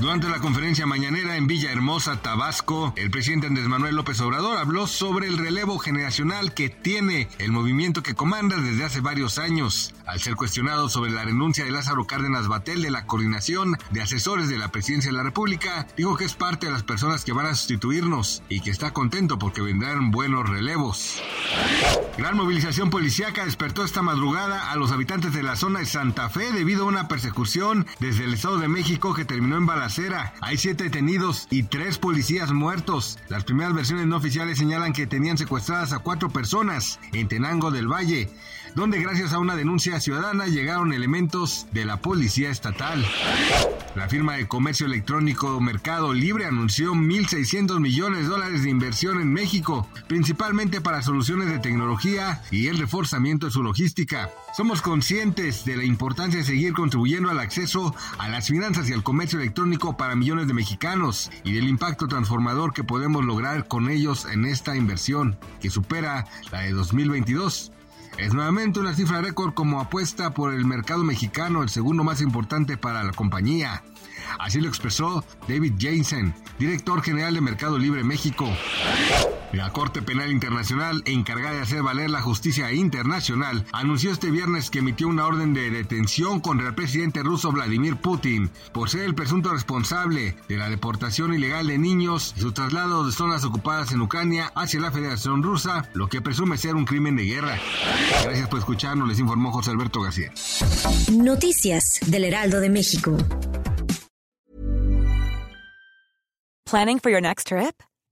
Durante la conferencia mañanera en Villahermosa, Tabasco, el presidente Andrés Manuel López Obrador habló sobre el relevo generacional que tiene el movimiento que comanda desde hace varios años. Al ser cuestionado sobre la renuncia de Lázaro Cárdenas Batel de la coordinación de asesores de la presidencia de la República, dijo que es parte de las personas que van a sustituirnos y que está contento porque vendrán buenos relevos. Gran movilización policíaca despertó esta madrugada a los habitantes de la zona de Santa Fe debido a una persecución desde el Estado de México que terminó en balacera. Hay siete detenidos y tres policías muertos. Las primeras versiones no oficiales señalan que tenían secuestradas a cuatro personas en Tenango del Valle, donde gracias a una denuncia ciudadana llegaron elementos de la policía estatal. La firma de comercio electrónico Mercado Libre anunció 1.600 millones de dólares de inversión en México, principalmente para soluciones de tecnología y el reforzamiento de su logística. Somos conscientes de la importancia de seguir contribuyendo al acceso a las finanzas y al comercio electrónico para millones de mexicanos y del impacto transformador que podemos lograr con ellos en esta inversión, que supera la de 2022. Es nuevamente una cifra récord como apuesta por el mercado mexicano, el segundo más importante para la compañía. Así lo expresó David Jensen, director general de Mercado Libre México. La Corte Penal Internacional, encargada de hacer valer la justicia internacional, anunció este viernes que emitió una orden de detención contra el presidente ruso Vladimir Putin por ser el presunto responsable de la deportación ilegal de niños y su traslado de zonas ocupadas en Ucrania hacia la Federación Rusa, lo que presume ser un crimen de guerra. Gracias por escucharnos, les informó José Alberto García. Noticias del Heraldo de México. Planning for your next trip?